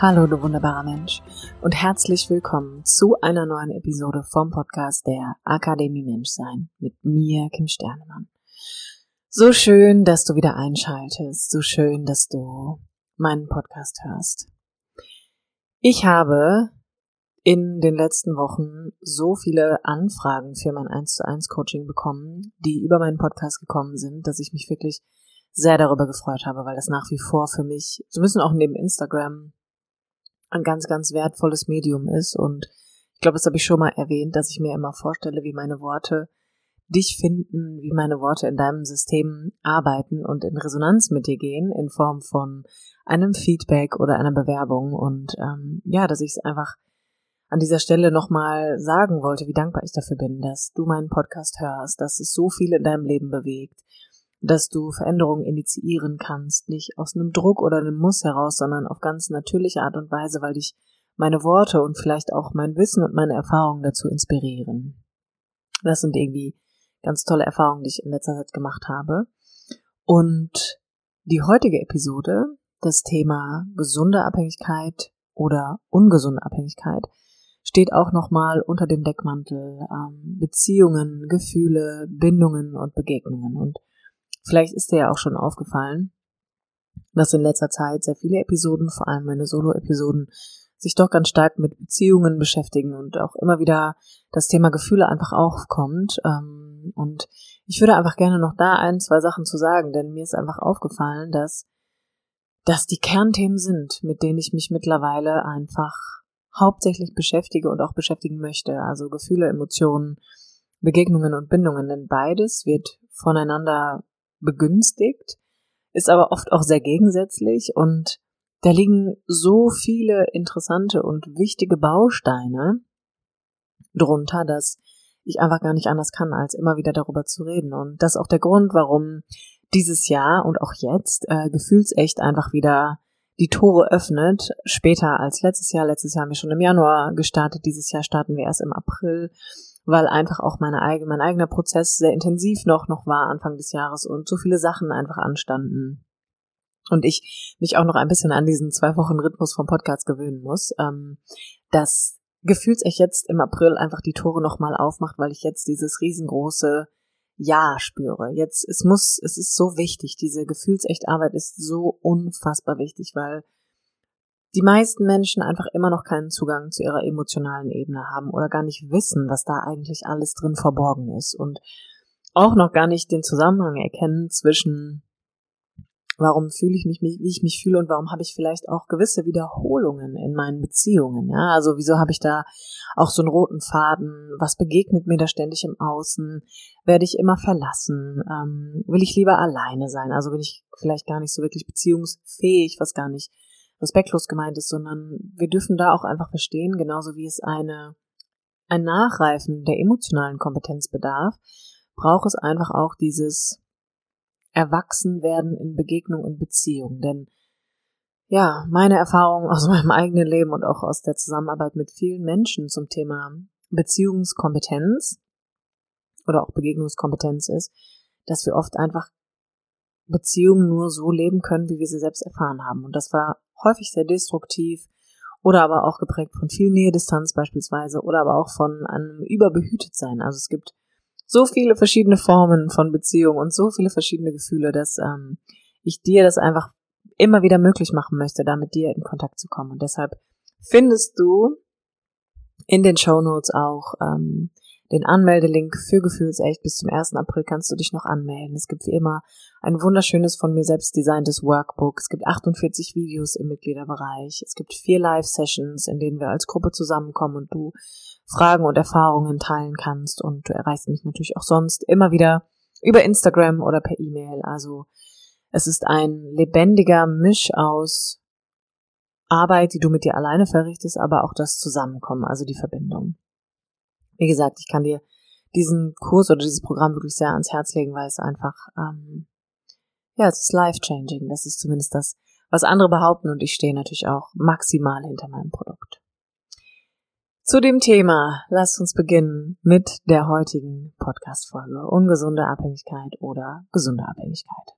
Hallo, du wunderbarer Mensch und herzlich willkommen zu einer neuen Episode vom Podcast der Akademie Menschsein mit mir, Kim Sternemann. So schön, dass du wieder einschaltest, so schön, dass du meinen Podcast hörst. Ich habe in den letzten Wochen so viele Anfragen für mein 1 zu 1 Coaching bekommen, die über meinen Podcast gekommen sind, dass ich mich wirklich sehr darüber gefreut habe, weil das nach wie vor für mich, so müssen auch neben Instagram ein ganz, ganz wertvolles Medium ist. Und ich glaube, das habe ich schon mal erwähnt, dass ich mir immer vorstelle, wie meine Worte dich finden, wie meine Worte in deinem System arbeiten und in Resonanz mit dir gehen in Form von einem Feedback oder einer Bewerbung. Und ähm, ja, dass ich es einfach an dieser Stelle nochmal sagen wollte, wie dankbar ich dafür bin, dass du meinen Podcast hörst, dass es so viel in deinem Leben bewegt, dass du Veränderungen initiieren kannst, nicht aus einem Druck oder einem Muss heraus, sondern auf ganz natürliche Art und Weise, weil dich meine Worte und vielleicht auch mein Wissen und meine Erfahrungen dazu inspirieren. Das sind irgendwie ganz tolle Erfahrungen, die ich in letzter Zeit gemacht habe. Und die heutige Episode, das Thema gesunde Abhängigkeit oder ungesunde Abhängigkeit, steht auch nochmal unter dem Deckmantel ähm, Beziehungen, Gefühle, Bindungen und Begegnungen. Und Vielleicht ist dir ja auch schon aufgefallen, dass in letzter Zeit sehr viele Episoden, vor allem meine Solo-Episoden, sich doch ganz stark mit Beziehungen beschäftigen und auch immer wieder das Thema Gefühle einfach aufkommt. Ähm, und ich würde einfach gerne noch da ein, zwei Sachen zu sagen, denn mir ist einfach aufgefallen, dass das die Kernthemen sind, mit denen ich mich mittlerweile einfach hauptsächlich beschäftige und auch beschäftigen möchte. Also Gefühle, Emotionen, Begegnungen und Bindungen, denn beides wird voneinander begünstigt, ist aber oft auch sehr gegensätzlich und da liegen so viele interessante und wichtige Bausteine drunter, dass ich einfach gar nicht anders kann, als immer wieder darüber zu reden. Und das ist auch der Grund, warum dieses Jahr und auch jetzt äh, gefühlsecht einfach wieder die Tore öffnet, später als letztes Jahr. Letztes Jahr haben wir schon im Januar gestartet, dieses Jahr starten wir erst im April weil einfach auch meine eigene, mein eigener Prozess sehr intensiv noch, noch war Anfang des Jahres und so viele Sachen einfach anstanden. Und ich mich auch noch ein bisschen an diesen zwei Wochen Rhythmus vom Podcast gewöhnen muss, ähm, dass gefühlsecht jetzt im April einfach die Tore nochmal aufmacht, weil ich jetzt dieses riesengroße Ja spüre. Jetzt, es muss, es ist so wichtig, diese gefühlsecht Arbeit ist so unfassbar wichtig, weil die meisten Menschen einfach immer noch keinen Zugang zu ihrer emotionalen Ebene haben oder gar nicht wissen, was da eigentlich alles drin verborgen ist und auch noch gar nicht den Zusammenhang erkennen zwischen warum fühle ich mich, wie ich mich fühle und warum habe ich vielleicht auch gewisse Wiederholungen in meinen Beziehungen, ja, also wieso habe ich da auch so einen roten Faden, was begegnet mir da ständig im Außen, werde ich immer verlassen, ähm, will ich lieber alleine sein, also bin ich vielleicht gar nicht so wirklich beziehungsfähig, was gar nicht respektlos gemeint ist, sondern wir dürfen da auch einfach verstehen, genauso wie es eine, ein Nachreifen der emotionalen Kompetenz bedarf, braucht es einfach auch dieses Erwachsenwerden in Begegnung und Beziehung. Denn ja, meine Erfahrung aus meinem eigenen Leben und auch aus der Zusammenarbeit mit vielen Menschen zum Thema Beziehungskompetenz oder auch Begegnungskompetenz ist, dass wir oft einfach Beziehungen nur so leben können, wie wir sie selbst erfahren haben. Und das war häufig sehr destruktiv oder aber auch geprägt von viel Nähe-Distanz beispielsweise oder aber auch von einem Überbehütetsein. Also es gibt so viele verschiedene Formen von Beziehung und so viele verschiedene Gefühle, dass ähm, ich dir das einfach immer wieder möglich machen möchte, da mit dir in Kontakt zu kommen. Und deshalb findest du in den Show Notes auch ähm, den Anmeldelink für Gefühlsecht. Bis zum 1. April kannst du dich noch anmelden. Es gibt wie immer ein wunderschönes von mir selbst designtes Workbook. Es gibt 48 Videos im Mitgliederbereich. Es gibt vier Live-Sessions, in denen wir als Gruppe zusammenkommen und du Fragen und Erfahrungen teilen kannst. Und du erreichst mich natürlich auch sonst immer wieder über Instagram oder per E-Mail. Also Es ist ein lebendiger Misch aus Arbeit, die du mit dir alleine verrichtest, aber auch das Zusammenkommen, also die Verbindung. Wie gesagt, ich kann dir diesen Kurs oder dieses Programm wirklich sehr ans Herz legen, weil es einfach, ähm, ja, es ist life-changing. Das ist zumindest das, was andere behaupten und ich stehe natürlich auch maximal hinter meinem Produkt. Zu dem Thema, lasst uns beginnen mit der heutigen Podcast-Folge. Ungesunde Abhängigkeit oder gesunde Abhängigkeit.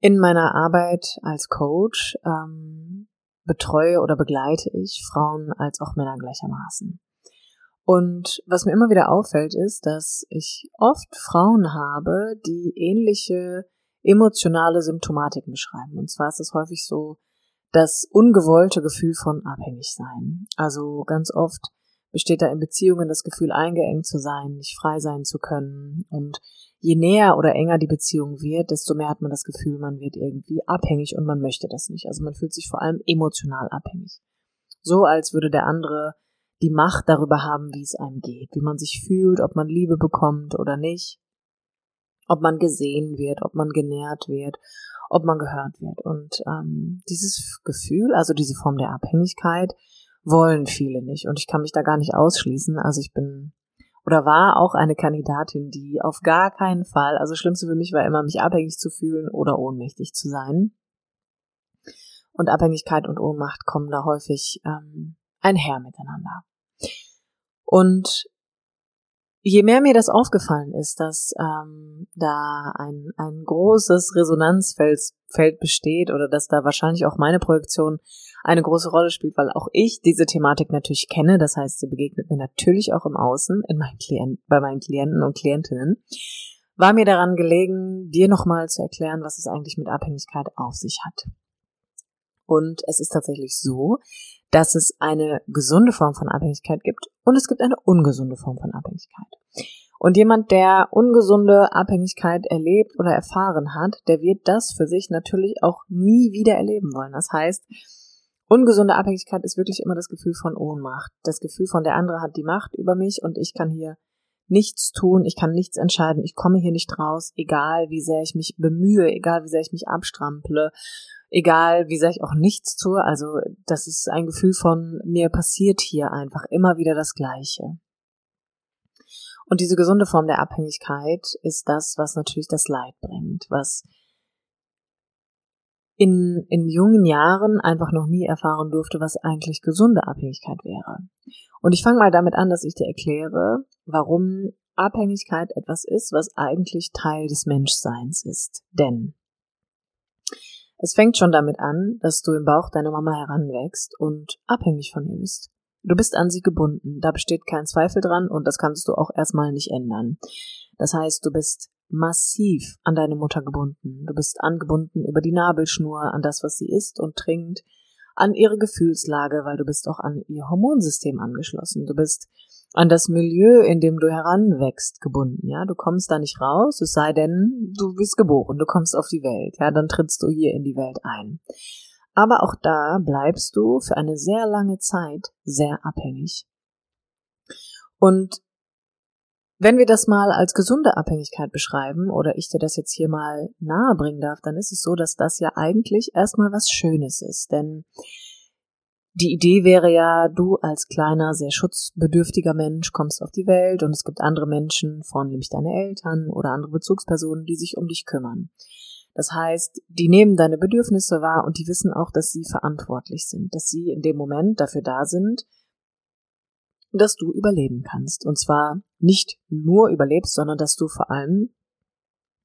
In meiner Arbeit als Coach ähm, betreue oder begleite ich Frauen als auch Männer gleichermaßen. Und was mir immer wieder auffällt, ist, dass ich oft Frauen habe, die ähnliche emotionale Symptomatiken beschreiben. Und zwar ist es häufig so das ungewollte Gefühl von Abhängigsein. Also ganz oft besteht da in Beziehungen das Gefühl, eingeengt zu sein, nicht frei sein zu können. Und je näher oder enger die Beziehung wird, desto mehr hat man das Gefühl, man wird irgendwie abhängig und man möchte das nicht. Also man fühlt sich vor allem emotional abhängig. So als würde der andere die Macht darüber haben, wie es einem geht, wie man sich fühlt, ob man Liebe bekommt oder nicht ob man gesehen wird, ob man genährt wird, ob man gehört wird. Und ähm, dieses Gefühl, also diese Form der Abhängigkeit, wollen viele nicht. Und ich kann mich da gar nicht ausschließen. Also ich bin oder war auch eine Kandidatin, die auf gar keinen Fall, also Schlimmste für mich war immer, mich abhängig zu fühlen oder ohnmächtig zu sein. Und Abhängigkeit und Ohnmacht kommen da häufig ähm, einher miteinander. Und je mehr mir das aufgefallen ist, dass ähm, da ein, ein großes Resonanzfeld Feld besteht oder dass da wahrscheinlich auch meine Projektion eine große Rolle spielt, weil auch ich diese Thematik natürlich kenne. Das heißt, sie begegnet mir natürlich auch im Außen, in meinen Klient, bei meinen Klienten und Klientinnen. War mir daran gelegen, dir nochmal zu erklären, was es eigentlich mit Abhängigkeit auf sich hat. Und es ist tatsächlich so, dass es eine gesunde Form von Abhängigkeit gibt und es gibt eine ungesunde Form von Abhängigkeit. Und jemand, der ungesunde Abhängigkeit erlebt oder erfahren hat, der wird das für sich natürlich auch nie wieder erleben wollen. Das heißt, ungesunde Abhängigkeit ist wirklich immer das Gefühl von Ohnmacht. Das Gefühl von der andere hat die Macht über mich und ich kann hier nichts tun, ich kann nichts entscheiden, ich komme hier nicht raus, egal wie sehr ich mich bemühe, egal wie sehr ich mich abstrample egal wie sehr ich auch nichts tue. Also das ist ein Gefühl von mir passiert hier einfach immer wieder das Gleiche. Und diese gesunde Form der Abhängigkeit ist das, was natürlich das Leid bringt, was in, in jungen Jahren einfach noch nie erfahren durfte, was eigentlich gesunde Abhängigkeit wäre. Und ich fange mal damit an, dass ich dir erkläre, warum Abhängigkeit etwas ist, was eigentlich Teil des Menschseins ist. Denn es fängt schon damit an, dass du im Bauch deiner Mama heranwächst und abhängig von ihr bist. Du bist an sie gebunden, da besteht kein Zweifel dran und das kannst du auch erstmal nicht ändern. Das heißt, du bist massiv an deine Mutter gebunden. Du bist angebunden über die Nabelschnur an das, was sie isst und trinkt, an ihre Gefühlslage, weil du bist auch an ihr Hormonsystem angeschlossen. Du bist an das Milieu, in dem du heranwächst, gebunden. Ja, du kommst da nicht raus, es sei denn, du bist geboren, du kommst auf die Welt. Ja, dann trittst du hier in die Welt ein. Aber auch da bleibst du für eine sehr lange Zeit sehr abhängig. Und wenn wir das mal als gesunde Abhängigkeit beschreiben oder ich dir das jetzt hier mal nahe bringen darf, dann ist es so, dass das ja eigentlich erstmal was Schönes ist. Denn die Idee wäre ja, du als kleiner, sehr schutzbedürftiger Mensch kommst auf die Welt und es gibt andere Menschen, vornehmlich deine Eltern oder andere Bezugspersonen, die sich um dich kümmern. Das heißt, die nehmen deine Bedürfnisse wahr und die wissen auch, dass sie verantwortlich sind, dass sie in dem Moment dafür da sind, dass du überleben kannst. Und zwar nicht nur überlebst, sondern dass du vor allem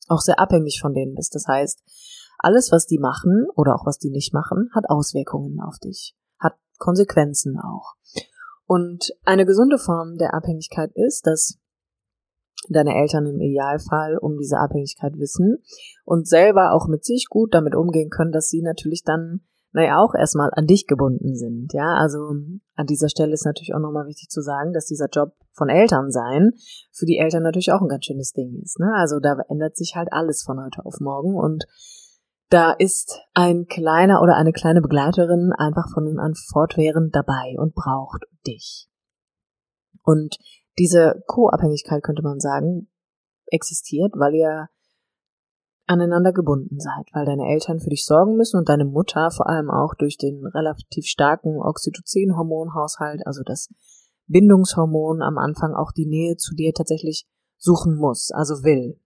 auch sehr abhängig von denen bist. Das heißt, alles, was die machen oder auch was die nicht machen, hat Auswirkungen auf dich. Konsequenzen auch. Und eine gesunde Form der Abhängigkeit ist, dass deine Eltern im Idealfall um diese Abhängigkeit wissen und selber auch mit sich gut damit umgehen können, dass sie natürlich dann, naja, auch erstmal an dich gebunden sind. Ja, also an dieser Stelle ist natürlich auch nochmal wichtig zu sagen, dass dieser Job von Eltern sein für die Eltern natürlich auch ein ganz schönes Ding ist. Ne? Also da ändert sich halt alles von heute auf morgen und da ist ein kleiner oder eine kleine Begleiterin einfach von nun an fortwährend dabei und braucht dich. Und diese Co-Abhängigkeit könnte man sagen, existiert, weil ihr aneinander gebunden seid, weil deine Eltern für dich sorgen müssen und deine Mutter vor allem auch durch den relativ starken Oxytocin-Hormonhaushalt, also das Bindungshormon am Anfang auch die Nähe zu dir tatsächlich suchen muss, also will.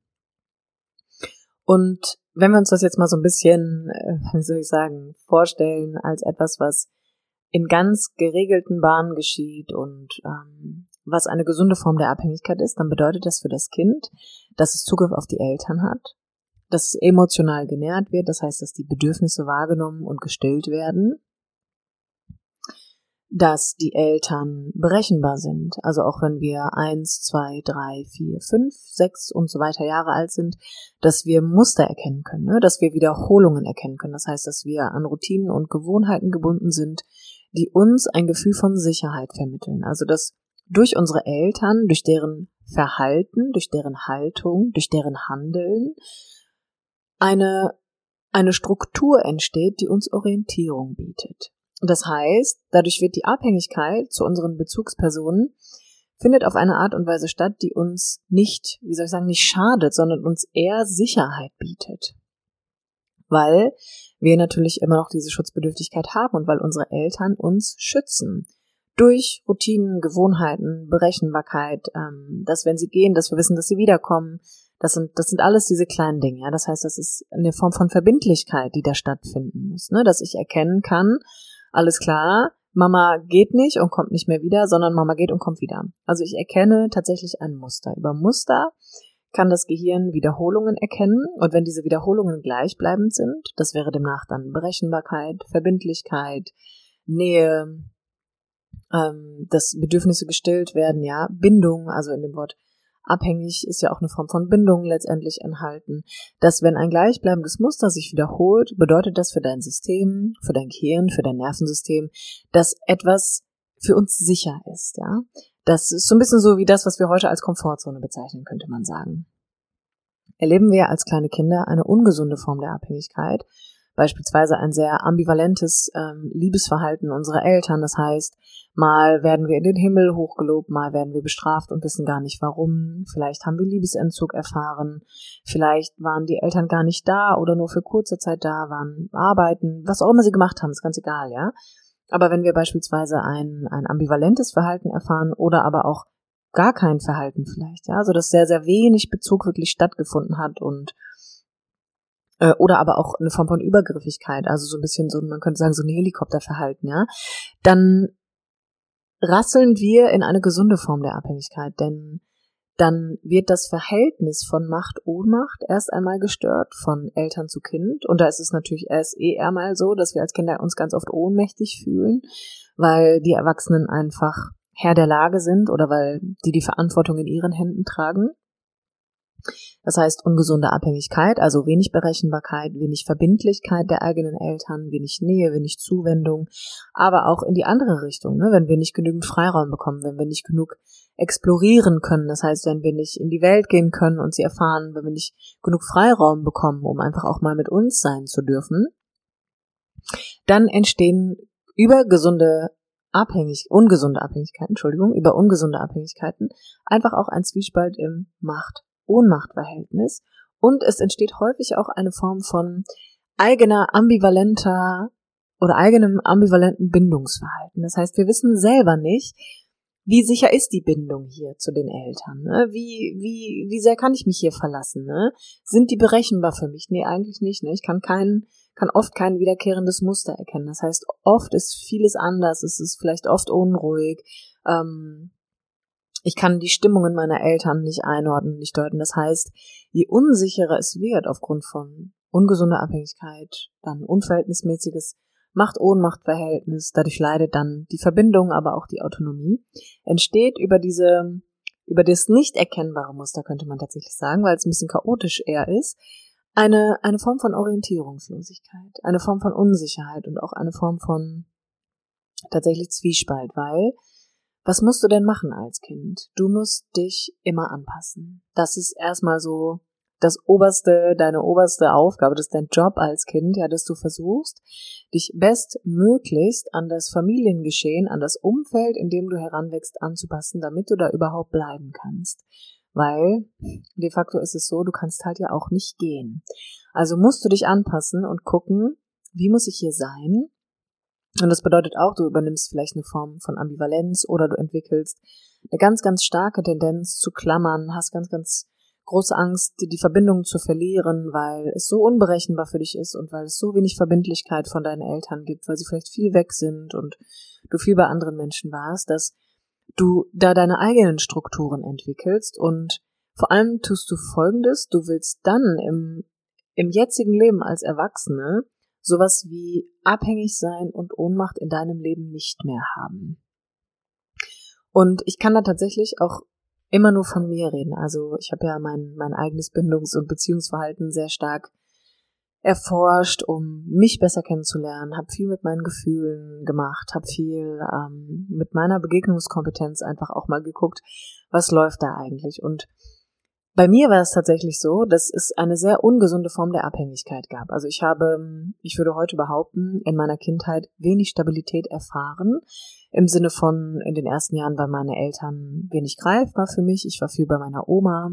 Und wenn wir uns das jetzt mal so ein bisschen, äh, wie soll ich sagen, vorstellen als etwas, was in ganz geregelten Bahnen geschieht und ähm, was eine gesunde Form der Abhängigkeit ist, dann bedeutet das für das Kind, dass es Zugriff auf die Eltern hat, dass emotional genährt wird, das heißt, dass die Bedürfnisse wahrgenommen und gestillt werden, dass die Eltern berechenbar sind. Also auch wenn wir eins, zwei, drei, vier, fünf, sechs und so weiter Jahre alt sind, dass wir Muster erkennen können, ne? dass wir Wiederholungen erkennen können. Das heißt, dass wir an Routinen und Gewohnheiten gebunden sind, die uns ein Gefühl von Sicherheit vermitteln. Also dass durch unsere Eltern, durch deren Verhalten, durch deren Haltung, durch deren Handeln eine, eine Struktur entsteht, die uns Orientierung bietet. Das heißt, dadurch wird die Abhängigkeit zu unseren Bezugspersonen findet auf eine Art und Weise statt, die uns nicht, wie soll ich sagen, nicht schadet, sondern uns eher Sicherheit bietet. Weil wir natürlich immer noch diese Schutzbedürftigkeit haben und weil unsere Eltern uns schützen. Durch Routinen, Gewohnheiten, Berechenbarkeit, ähm, dass wenn sie gehen, dass wir wissen, dass sie wiederkommen, das sind, das sind alles diese kleinen Dinge. Ja? Das heißt, das ist eine Form von Verbindlichkeit, die da stattfinden muss. Ne? Dass ich erkennen kann, alles klar, Mama geht nicht und kommt nicht mehr wieder, sondern Mama geht und kommt wieder. Also ich erkenne tatsächlich ein Muster. Über Muster kann das Gehirn Wiederholungen erkennen und wenn diese Wiederholungen gleichbleibend sind, das wäre demnach dann Berechenbarkeit, Verbindlichkeit, Nähe, ähm, dass Bedürfnisse gestillt werden, ja, Bindung, also in dem Wort abhängig ist ja auch eine Form von Bindung letztendlich enthalten, dass wenn ein gleichbleibendes Muster sich wiederholt, bedeutet das für dein System, für dein Gehirn, für dein Nervensystem, dass etwas für uns sicher ist, ja. Das ist so ein bisschen so wie das, was wir heute als Komfortzone bezeichnen, könnte man sagen. Erleben wir als kleine Kinder eine ungesunde Form der Abhängigkeit, beispielsweise ein sehr ambivalentes ähm, Liebesverhalten unserer Eltern. Das heißt, mal werden wir in den Himmel hochgelobt, mal werden wir bestraft und wissen gar nicht warum. Vielleicht haben wir Liebesentzug erfahren, vielleicht waren die Eltern gar nicht da oder nur für kurze Zeit da, waren arbeiten, was auch immer sie gemacht haben, ist ganz egal, ja. Aber wenn wir beispielsweise ein, ein ambivalentes Verhalten erfahren oder aber auch gar kein Verhalten vielleicht, ja, so dass sehr, sehr wenig Bezug wirklich stattgefunden hat und äh, oder aber auch eine Form von Übergriffigkeit, also so ein bisschen so, man könnte sagen, so ein Helikopterverhalten, ja, dann rasseln wir in eine gesunde Form der Abhängigkeit, denn dann wird das Verhältnis von Macht-Ohnmacht erst einmal gestört von Eltern zu Kind. Und da ist es natürlich erst eh eher mal so, dass wir als Kinder uns ganz oft ohnmächtig fühlen, weil die Erwachsenen einfach Herr der Lage sind oder weil die die Verantwortung in ihren Händen tragen. Das heißt ungesunde Abhängigkeit, also wenig Berechenbarkeit, wenig Verbindlichkeit der eigenen Eltern, wenig Nähe, wenig Zuwendung, aber auch in die andere Richtung, ne? wenn wir nicht genügend Freiraum bekommen, wenn wir nicht genug explorieren können, das heißt, wenn wir nicht in die Welt gehen können und sie erfahren, wenn wir nicht genug Freiraum bekommen, um einfach auch mal mit uns sein zu dürfen, dann entstehen über gesunde abhängig, ungesunde Abhängigkeiten, Entschuldigung, über ungesunde Abhängigkeiten einfach auch ein Zwiespalt im Macht- Ohnmachtverhältnis und es entsteht häufig auch eine Form von eigener ambivalenter oder eigenem ambivalenten Bindungsverhalten. Das heißt, wir wissen selber nicht, wie sicher ist die Bindung hier zu den Eltern? Ne? Wie, wie, wie sehr kann ich mich hier verlassen? Ne? Sind die berechenbar für mich? Nee, eigentlich nicht. Ne? Ich kann kein, kann oft kein wiederkehrendes Muster erkennen. Das heißt, oft ist vieles anders. Es ist vielleicht oft unruhig. Ähm, ich kann die Stimmungen meiner Eltern nicht einordnen, nicht deuten. Das heißt, je unsicherer es wird aufgrund von ungesunder Abhängigkeit, dann unverhältnismäßiges Macht-Ohnmacht-Verhältnis, dadurch leidet dann die Verbindung, aber auch die Autonomie, entsteht über diese, über das nicht erkennbare Muster, könnte man tatsächlich sagen, weil es ein bisschen chaotisch eher ist, eine, eine Form von Orientierungslosigkeit, eine Form von Unsicherheit und auch eine Form von tatsächlich Zwiespalt, weil was musst du denn machen als Kind? Du musst dich immer anpassen. Das ist erstmal so das oberste, deine oberste Aufgabe, das ist dein Job als Kind, ja, dass du versuchst, dich bestmöglichst an das Familiengeschehen, an das Umfeld, in dem du heranwächst, anzupassen, damit du da überhaupt bleiben kannst. weil de facto ist es so, du kannst halt ja auch nicht gehen. Also musst du dich anpassen und gucken, wie muss ich hier sein? Und das bedeutet auch, du übernimmst vielleicht eine Form von Ambivalenz oder du entwickelst eine ganz, ganz starke Tendenz zu klammern, hast ganz, ganz große Angst, die Verbindung zu verlieren, weil es so unberechenbar für dich ist und weil es so wenig Verbindlichkeit von deinen Eltern gibt, weil sie vielleicht viel weg sind und du viel bei anderen Menschen warst, dass du da deine eigenen Strukturen entwickelst. Und vor allem tust du Folgendes, du willst dann im, im jetzigen Leben als Erwachsene sowas wie abhängig sein und Ohnmacht in deinem Leben nicht mehr haben. Und ich kann da tatsächlich auch immer nur von mir reden. Also ich habe ja mein, mein eigenes Bindungs- und Beziehungsverhalten sehr stark erforscht, um mich besser kennenzulernen, habe viel mit meinen Gefühlen gemacht, habe viel ähm, mit meiner Begegnungskompetenz einfach auch mal geguckt, was läuft da eigentlich. Und bei mir war es tatsächlich so, dass es eine sehr ungesunde Form der Abhängigkeit gab. Also ich habe, ich würde heute behaupten, in meiner Kindheit wenig Stabilität erfahren. Im Sinne von, in den ersten Jahren waren meine Eltern wenig greifbar für mich. Ich war viel bei meiner Oma.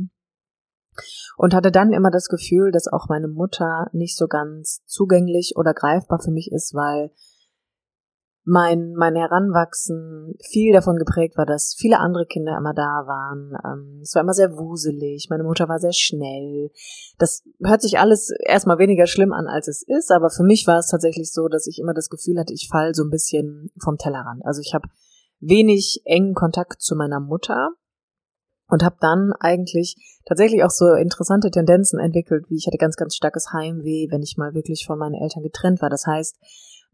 Und hatte dann immer das Gefühl, dass auch meine Mutter nicht so ganz zugänglich oder greifbar für mich ist, weil mein, mein Heranwachsen viel davon geprägt war, dass viele andere Kinder immer da waren. Ähm, es war immer sehr wuselig. Meine Mutter war sehr schnell. Das hört sich alles erstmal weniger schlimm an, als es ist, aber für mich war es tatsächlich so, dass ich immer das Gefühl hatte, ich fall so ein bisschen vom Tellerrand. Also ich habe wenig engen Kontakt zu meiner Mutter und habe dann eigentlich tatsächlich auch so interessante Tendenzen entwickelt, wie ich hatte ganz, ganz starkes Heimweh, wenn ich mal wirklich von meinen Eltern getrennt war. Das heißt,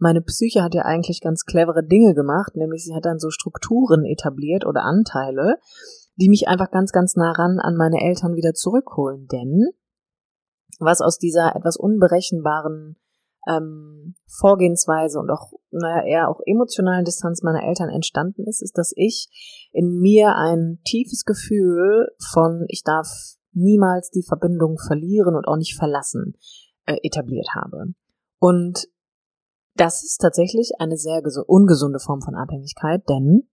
meine Psyche hat ja eigentlich ganz clevere Dinge gemacht, nämlich sie hat dann so Strukturen etabliert oder Anteile, die mich einfach ganz, ganz nah ran an meine Eltern wieder zurückholen. Denn was aus dieser etwas unberechenbaren ähm, Vorgehensweise und auch, naja, eher auch emotionalen Distanz meiner Eltern entstanden ist, ist, dass ich in mir ein tiefes Gefühl von, ich darf niemals die Verbindung verlieren und auch nicht verlassen, äh, etabliert habe. Und das ist tatsächlich eine sehr ungesunde Form von Abhängigkeit, denn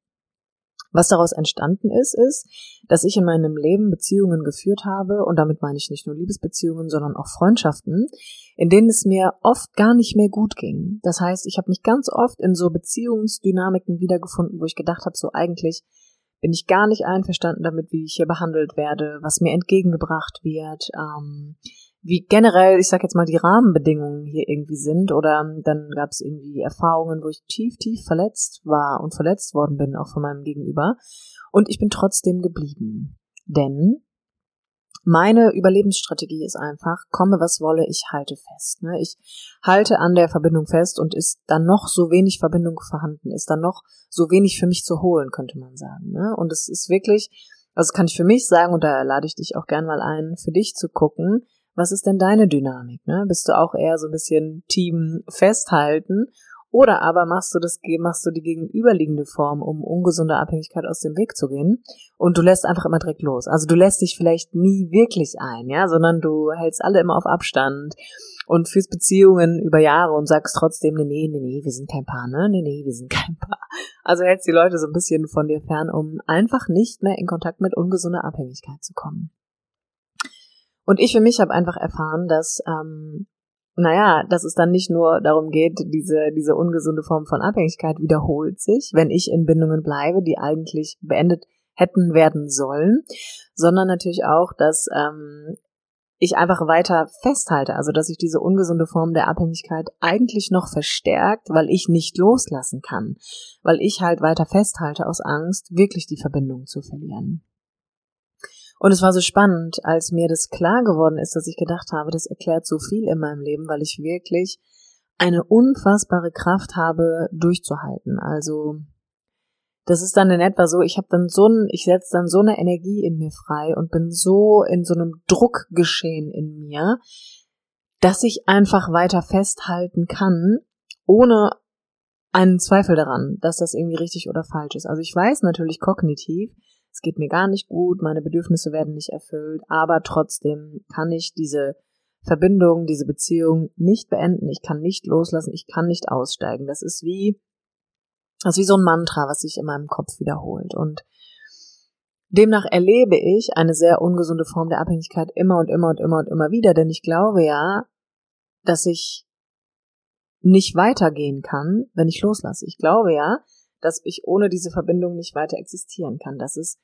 was daraus entstanden ist, ist, dass ich in meinem Leben Beziehungen geführt habe, und damit meine ich nicht nur Liebesbeziehungen, sondern auch Freundschaften, in denen es mir oft gar nicht mehr gut ging. Das heißt, ich habe mich ganz oft in so Beziehungsdynamiken wiedergefunden, wo ich gedacht habe, so eigentlich bin ich gar nicht einverstanden damit, wie ich hier behandelt werde, was mir entgegengebracht wird. Ähm, wie generell, ich sag jetzt mal, die Rahmenbedingungen hier irgendwie sind. Oder dann gab es irgendwie Erfahrungen, wo ich tief, tief verletzt war und verletzt worden bin, auch von meinem Gegenüber. Und ich bin trotzdem geblieben. Denn meine Überlebensstrategie ist einfach, komme was wolle, ich halte fest. Ne? Ich halte an der Verbindung fest und ist dann noch so wenig Verbindung vorhanden, ist dann noch so wenig für mich zu holen, könnte man sagen. Ne? Und es ist wirklich, also kann ich für mich sagen, und da lade ich dich auch gern mal ein, für dich zu gucken, was ist denn deine Dynamik? Ne? Bist du auch eher so ein bisschen Team festhalten oder aber machst du das, machst du die gegenüberliegende Form, um ungesunde Abhängigkeit aus dem Weg zu gehen und du lässt einfach immer direkt los. Also du lässt dich vielleicht nie wirklich ein, ja, sondern du hältst alle immer auf Abstand und führst Beziehungen über Jahre und sagst trotzdem, nee, nee, nee, nee, wir sind kein Paar, ne, nee, nee, wir sind kein Paar. Also hältst die Leute so ein bisschen von dir fern, um einfach nicht mehr in Kontakt mit ungesunder Abhängigkeit zu kommen. Und ich für mich habe einfach erfahren, dass, ähm, naja, dass es dann nicht nur darum geht, diese, diese ungesunde Form von Abhängigkeit wiederholt sich, wenn ich in Bindungen bleibe, die eigentlich beendet hätten werden sollen, sondern natürlich auch, dass ähm, ich einfach weiter festhalte, also dass sich diese ungesunde Form der Abhängigkeit eigentlich noch verstärkt, weil ich nicht loslassen kann, weil ich halt weiter festhalte aus Angst, wirklich die Verbindung zu verlieren. Und es war so spannend, als mir das klar geworden ist, dass ich gedacht habe, das erklärt so viel in meinem Leben, weil ich wirklich eine unfassbare Kraft habe, durchzuhalten. Also das ist dann in etwa so, ich habe dann so ein, ich setze dann so eine Energie in mir frei und bin so in so einem Druckgeschehen in mir, dass ich einfach weiter festhalten kann, ohne einen Zweifel daran, dass das irgendwie richtig oder falsch ist. Also ich weiß natürlich kognitiv, es geht mir gar nicht gut, meine Bedürfnisse werden nicht erfüllt, aber trotzdem kann ich diese Verbindung, diese Beziehung nicht beenden, ich kann nicht loslassen, ich kann nicht aussteigen. Das ist wie, das ist wie so ein Mantra, was sich in meinem Kopf wiederholt. Und Demnach erlebe ich eine sehr ungesunde Form der Abhängigkeit immer und immer und immer und immer wieder, denn ich glaube ja, dass ich nicht weitergehen kann, wenn ich loslasse. Ich glaube ja, dass ich ohne diese Verbindung nicht weiter existieren kann. Das ist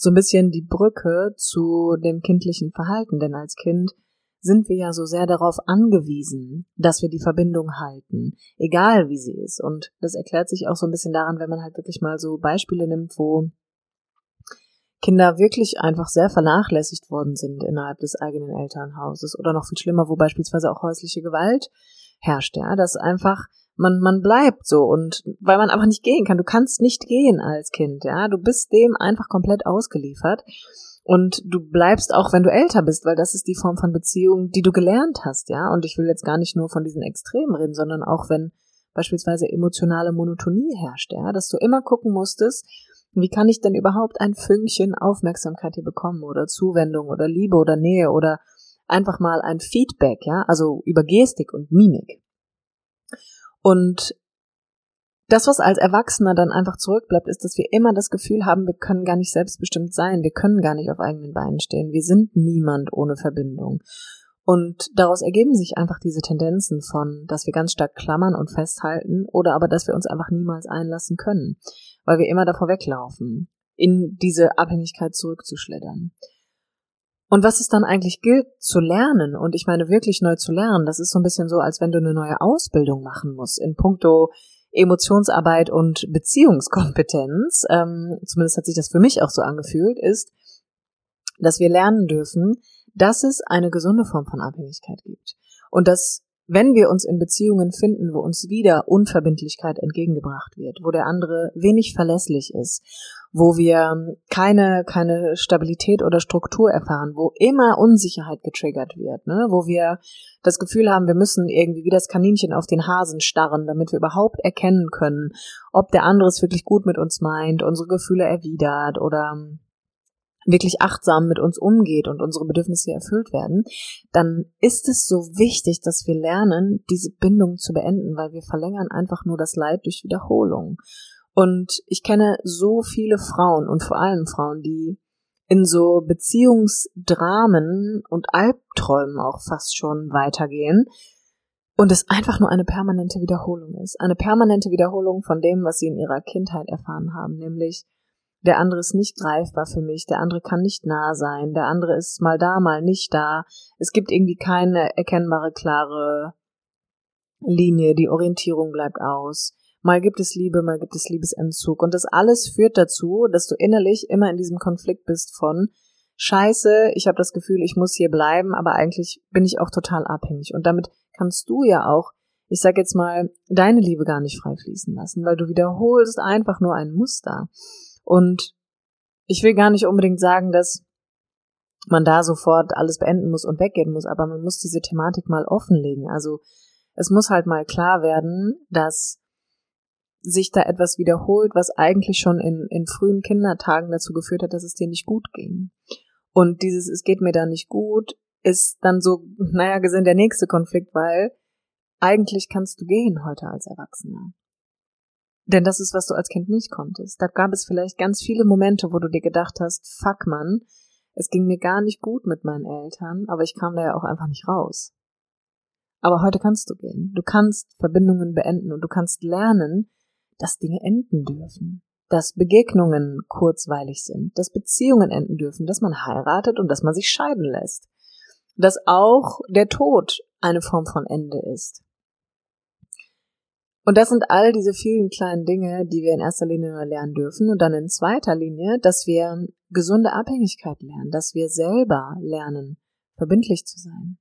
so ein bisschen die Brücke zu dem kindlichen Verhalten, denn als Kind sind wir ja so sehr darauf angewiesen, dass wir die Verbindung halten, egal wie sie ist. Und das erklärt sich auch so ein bisschen daran, wenn man halt wirklich mal so Beispiele nimmt, wo Kinder wirklich einfach sehr vernachlässigt worden sind innerhalb des eigenen Elternhauses oder noch viel schlimmer, wo beispielsweise auch häusliche Gewalt herrscht, ja, dass einfach man, man bleibt so und weil man einfach nicht gehen kann. Du kannst nicht gehen als Kind, ja. Du bist dem einfach komplett ausgeliefert. Und du bleibst auch, wenn du älter bist, weil das ist die Form von Beziehung, die du gelernt hast, ja. Und ich will jetzt gar nicht nur von diesen Extremen reden, sondern auch wenn beispielsweise emotionale Monotonie herrscht, ja, dass du immer gucken musstest, wie kann ich denn überhaupt ein Fünkchen Aufmerksamkeit hier bekommen oder Zuwendung oder Liebe oder Nähe oder einfach mal ein Feedback, ja, also über Gestik und Mimik. Und das, was als Erwachsener dann einfach zurückbleibt, ist, dass wir immer das Gefühl haben, wir können gar nicht selbstbestimmt sein, wir können gar nicht auf eigenen Beinen stehen, wir sind niemand ohne Verbindung. Und daraus ergeben sich einfach diese Tendenzen von, dass wir ganz stark klammern und festhalten oder aber, dass wir uns einfach niemals einlassen können, weil wir immer davor weglaufen, in diese Abhängigkeit zurückzuschlittern. Und was es dann eigentlich gilt zu lernen, und ich meine wirklich neu zu lernen, das ist so ein bisschen so, als wenn du eine neue Ausbildung machen musst in puncto Emotionsarbeit und Beziehungskompetenz, ähm, zumindest hat sich das für mich auch so angefühlt, ist, dass wir lernen dürfen, dass es eine gesunde Form von Abhängigkeit gibt. Und dass wenn wir uns in Beziehungen finden, wo uns wieder Unverbindlichkeit entgegengebracht wird, wo der andere wenig verlässlich ist, wo wir keine, keine Stabilität oder Struktur erfahren, wo immer Unsicherheit getriggert wird, ne? wo wir das Gefühl haben, wir müssen irgendwie wie das Kaninchen auf den Hasen starren, damit wir überhaupt erkennen können, ob der andere es wirklich gut mit uns meint, unsere Gefühle erwidert oder wirklich achtsam mit uns umgeht und unsere Bedürfnisse erfüllt werden, dann ist es so wichtig, dass wir lernen, diese Bindung zu beenden, weil wir verlängern einfach nur das Leid durch Wiederholung. Und ich kenne so viele Frauen und vor allem Frauen, die in so Beziehungsdramen und Albträumen auch fast schon weitergehen und es einfach nur eine permanente Wiederholung ist. Eine permanente Wiederholung von dem, was sie in ihrer Kindheit erfahren haben, nämlich der andere ist nicht greifbar für mich, der andere kann nicht nah sein, der andere ist mal da, mal nicht da. Es gibt irgendwie keine erkennbare, klare Linie, die Orientierung bleibt aus. Mal gibt es Liebe, mal gibt es Liebesentzug. Und das alles führt dazu, dass du innerlich immer in diesem Konflikt bist von Scheiße, ich habe das Gefühl, ich muss hier bleiben, aber eigentlich bin ich auch total abhängig. Und damit kannst du ja auch, ich sag jetzt mal, deine Liebe gar nicht frei fließen lassen, weil du wiederholst einfach nur ein Muster. Und ich will gar nicht unbedingt sagen, dass man da sofort alles beenden muss und weggehen muss, aber man muss diese Thematik mal offenlegen. Also es muss halt mal klar werden, dass sich da etwas wiederholt, was eigentlich schon in, in frühen Kindertagen dazu geführt hat, dass es dir nicht gut ging. Und dieses Es geht mir da nicht gut ist dann so, naja, gesehen der nächste Konflikt, weil eigentlich kannst du gehen heute als Erwachsener. Denn das ist, was du als Kind nicht konntest. Da gab es vielleicht ganz viele Momente, wo du dir gedacht hast, fuck man, es ging mir gar nicht gut mit meinen Eltern, aber ich kam da ja auch einfach nicht raus. Aber heute kannst du gehen. Du kannst Verbindungen beenden und du kannst lernen, dass Dinge enden dürfen. Dass Begegnungen kurzweilig sind, dass Beziehungen enden dürfen, dass man heiratet und dass man sich scheiden lässt. Dass auch der Tod eine Form von Ende ist. Und das sind all diese vielen kleinen Dinge, die wir in erster Linie lernen dürfen. Und dann in zweiter Linie, dass wir gesunde Abhängigkeit lernen, dass wir selber lernen, verbindlich zu sein,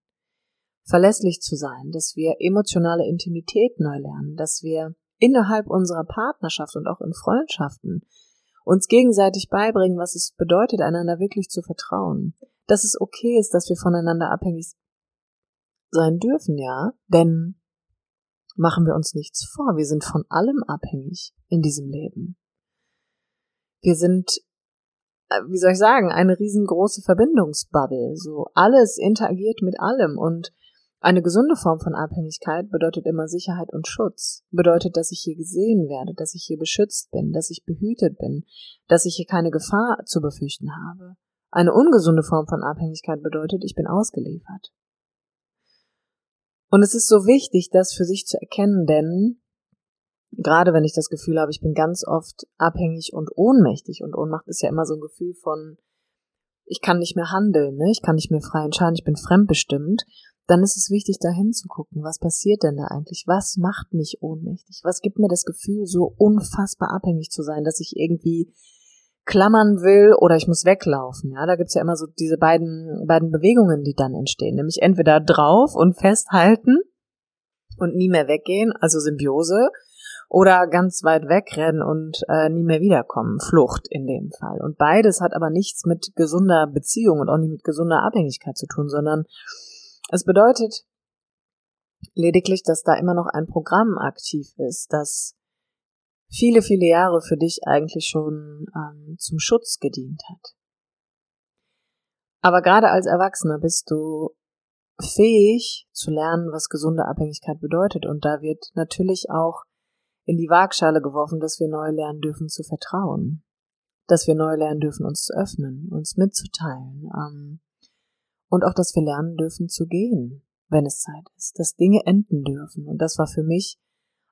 verlässlich zu sein, dass wir emotionale Intimität neu lernen, dass wir innerhalb unserer Partnerschaft und auch in Freundschaften uns gegenseitig beibringen, was es bedeutet, einander wirklich zu vertrauen, dass es okay ist, dass wir voneinander abhängig sein dürfen, ja, denn Machen wir uns nichts vor, wir sind von allem abhängig in diesem Leben. Wir sind, äh, wie soll ich sagen, eine riesengroße Verbindungsbubble. So alles interagiert mit allem und Eine gesunde Form von Abhängigkeit bedeutet immer Sicherheit und Schutz, bedeutet, dass ich hier gesehen werde, dass ich hier beschützt bin, dass ich behütet bin, dass ich hier keine Gefahr zu befürchten habe. Eine ungesunde Form von Abhängigkeit bedeutet, ich bin ausgeliefert. Und es ist so wichtig, das für sich zu erkennen, denn gerade wenn ich das Gefühl habe, ich bin ganz oft abhängig und ohnmächtig und Ohnmacht ist ja immer so ein Gefühl von, ich kann nicht mehr handeln, ne? ich kann nicht mehr frei entscheiden, ich bin fremdbestimmt, dann ist es wichtig, da hinzugucken, was passiert denn da eigentlich? Was macht mich ohnmächtig? Was gibt mir das Gefühl, so unfassbar abhängig zu sein, dass ich irgendwie klammern will oder ich muss weglaufen. Ja, da gibt's ja immer so diese beiden, beiden Bewegungen, die dann entstehen. Nämlich entweder drauf und festhalten und nie mehr weggehen, also Symbiose, oder ganz weit wegrennen und äh, nie mehr wiederkommen, Flucht in dem Fall. Und beides hat aber nichts mit gesunder Beziehung und auch nicht mit gesunder Abhängigkeit zu tun, sondern es bedeutet lediglich, dass da immer noch ein Programm aktiv ist, das viele, viele Jahre für dich eigentlich schon ähm, zum Schutz gedient hat. Aber gerade als Erwachsener bist du fähig zu lernen, was gesunde Abhängigkeit bedeutet. Und da wird natürlich auch in die Waagschale geworfen, dass wir neu lernen dürfen zu vertrauen. Dass wir neu lernen dürfen, uns zu öffnen, uns mitzuteilen. Ähm, und auch, dass wir lernen dürfen zu gehen, wenn es Zeit ist. Dass Dinge enden dürfen. Und das war für mich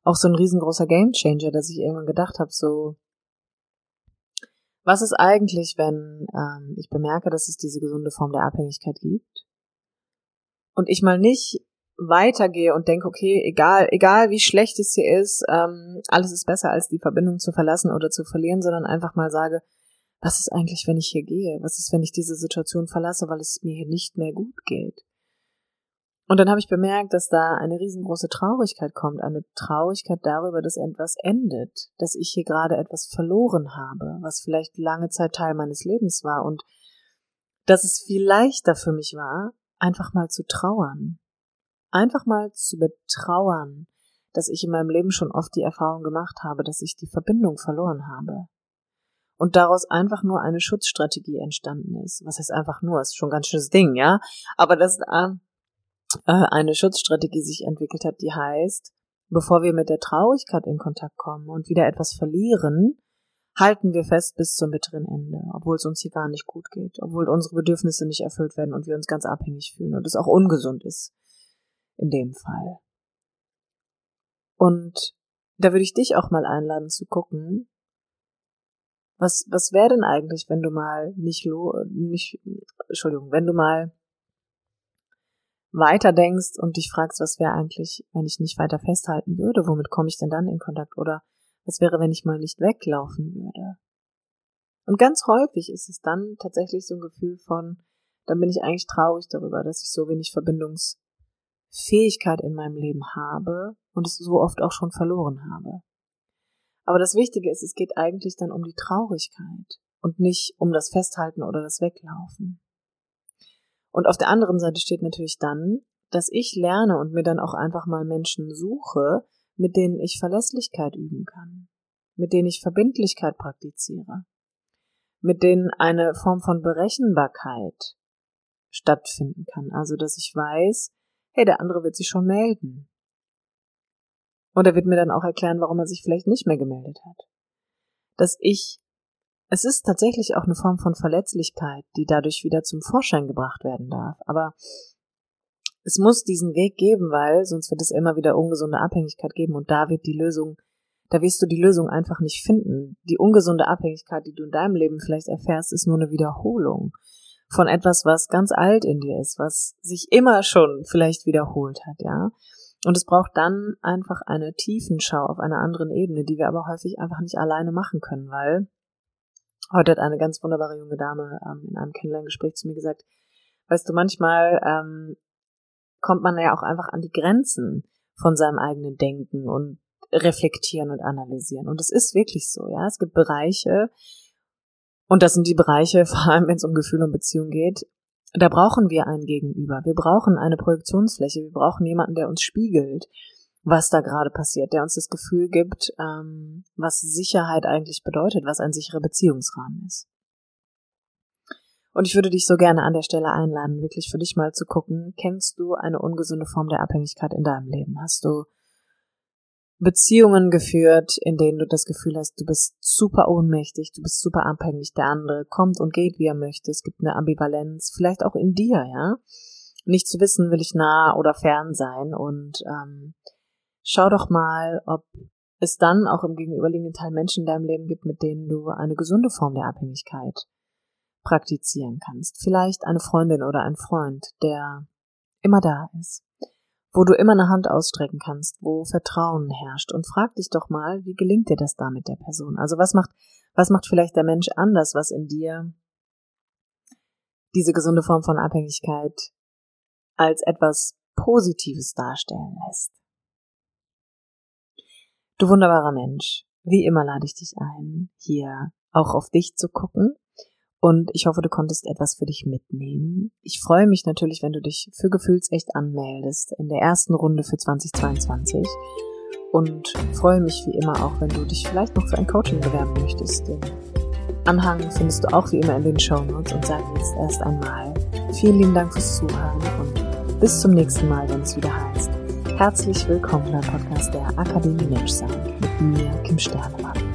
auch so ein riesengroßer Gamechanger, dass ich irgendwann gedacht habe, so, was ist eigentlich, wenn ähm, ich bemerke, dass es diese gesunde Form der Abhängigkeit gibt und ich mal nicht weitergehe und denke, okay, egal, egal wie schlecht es hier ist, ähm, alles ist besser, als die Verbindung zu verlassen oder zu verlieren, sondern einfach mal sage, was ist eigentlich, wenn ich hier gehe? Was ist, wenn ich diese Situation verlasse, weil es mir hier nicht mehr gut geht? Und dann habe ich bemerkt, dass da eine riesengroße Traurigkeit kommt, eine Traurigkeit darüber, dass etwas endet, dass ich hier gerade etwas verloren habe, was vielleicht lange Zeit Teil meines Lebens war und dass es viel leichter für mich war, einfach mal zu trauern. Einfach mal zu betrauern, dass ich in meinem Leben schon oft die Erfahrung gemacht habe, dass ich die Verbindung verloren habe. Und daraus einfach nur eine Schutzstrategie entstanden ist. Was heißt einfach nur? Ist schon ein ganz schönes Ding, ja? Aber das, äh, äh, eine Schutzstrategie sich entwickelt hat, die heißt, bevor wir mit der Traurigkeit in Kontakt kommen und wieder etwas verlieren, halten wir fest bis zum bitteren Ende, obwohl es uns hier gar nicht gut geht, obwohl unsere Bedürfnisse nicht erfüllt werden und wir uns ganz abhängig fühlen und es auch ungesund ist in dem Fall. Und da würde ich dich auch mal einladen zu gucken, was, was wäre denn eigentlich, wenn du mal nicht, lo, nicht, Entschuldigung, wenn du mal weiter denkst und dich fragst, was wäre eigentlich, wenn ich nicht weiter festhalten würde, womit komme ich denn dann in Kontakt? Oder was wäre, wenn ich mal nicht weglaufen würde? Und ganz häufig ist es dann tatsächlich so ein Gefühl von, dann bin ich eigentlich traurig darüber, dass ich so wenig Verbindungsfähigkeit in meinem Leben habe und es so oft auch schon verloren habe. Aber das Wichtige ist, es geht eigentlich dann um die Traurigkeit und nicht um das Festhalten oder das Weglaufen. Und auf der anderen Seite steht natürlich dann, dass ich lerne und mir dann auch einfach mal Menschen suche, mit denen ich Verlässlichkeit üben kann, mit denen ich Verbindlichkeit praktiziere, mit denen eine Form von Berechenbarkeit stattfinden kann. Also, dass ich weiß, hey, der andere wird sich schon melden. Und er wird mir dann auch erklären, warum er sich vielleicht nicht mehr gemeldet hat. Dass ich es ist tatsächlich auch eine Form von Verletzlichkeit, die dadurch wieder zum Vorschein gebracht werden darf. Aber es muss diesen Weg geben, weil sonst wird es immer wieder ungesunde Abhängigkeit geben und da wird die Lösung, da wirst du die Lösung einfach nicht finden. Die ungesunde Abhängigkeit, die du in deinem Leben vielleicht erfährst, ist nur eine Wiederholung von etwas, was ganz alt in dir ist, was sich immer schon vielleicht wiederholt hat, ja. Und es braucht dann einfach eine Tiefenschau auf einer anderen Ebene, die wir aber häufig einfach nicht alleine machen können, weil Heute hat eine ganz wunderbare junge Dame ähm, in einem Kennenlerngespräch zu mir gesagt, weißt du, manchmal ähm, kommt man ja auch einfach an die Grenzen von seinem eigenen Denken und reflektieren und analysieren. Und es ist wirklich so, ja. Es gibt Bereiche, und das sind die Bereiche, vor allem wenn es um Gefühle und Beziehung geht, da brauchen wir ein Gegenüber. Wir brauchen eine Projektionsfläche. Wir brauchen jemanden, der uns spiegelt, was da gerade passiert, der uns das Gefühl gibt, ähm, was Sicherheit eigentlich bedeutet, was ein sicherer Beziehungsrahmen ist. Und ich würde dich so gerne an der Stelle einladen, wirklich für dich mal zu gucken, kennst du eine ungesunde Form der Abhängigkeit in deinem Leben? Hast du Beziehungen geführt, in denen du das Gefühl hast, du bist super ohnmächtig, du bist super abhängig, der andere kommt und geht, wie er möchte, es gibt eine Ambivalenz, vielleicht auch in dir, ja? Nicht zu wissen, will ich nah oder fern sein und ähm, schau doch mal, ob es dann auch im gegenüberliegenden Teil Menschen in deinem Leben gibt, mit denen du eine gesunde Form der Abhängigkeit praktizieren kannst. Vielleicht eine Freundin oder ein Freund, der immer da ist, wo du immer eine Hand ausstrecken kannst, wo Vertrauen herrscht und frag dich doch mal, wie gelingt dir das da mit der Person? Also was macht, was macht vielleicht der Mensch anders, was in dir diese gesunde Form von Abhängigkeit als etwas Positives darstellen lässt? Du wunderbarer Mensch, wie immer lade ich dich ein, hier auch auf dich zu gucken und ich hoffe, du konntest etwas für dich mitnehmen. Ich freue mich natürlich, wenn du dich für Gefühlsecht anmeldest in der ersten Runde für 2022 und freue mich wie immer auch, wenn du dich vielleicht noch für ein Coaching bewerben möchtest. Den Anhang findest du auch wie immer in den Show Notes und sage jetzt erst einmal vielen lieben Dank fürs Zuhören und bis zum nächsten Mal, wenn es wieder heißt. Herzlich willkommen beim Podcast der Akademie Menschsein mit mir, Kim Sternemann.